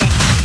magic.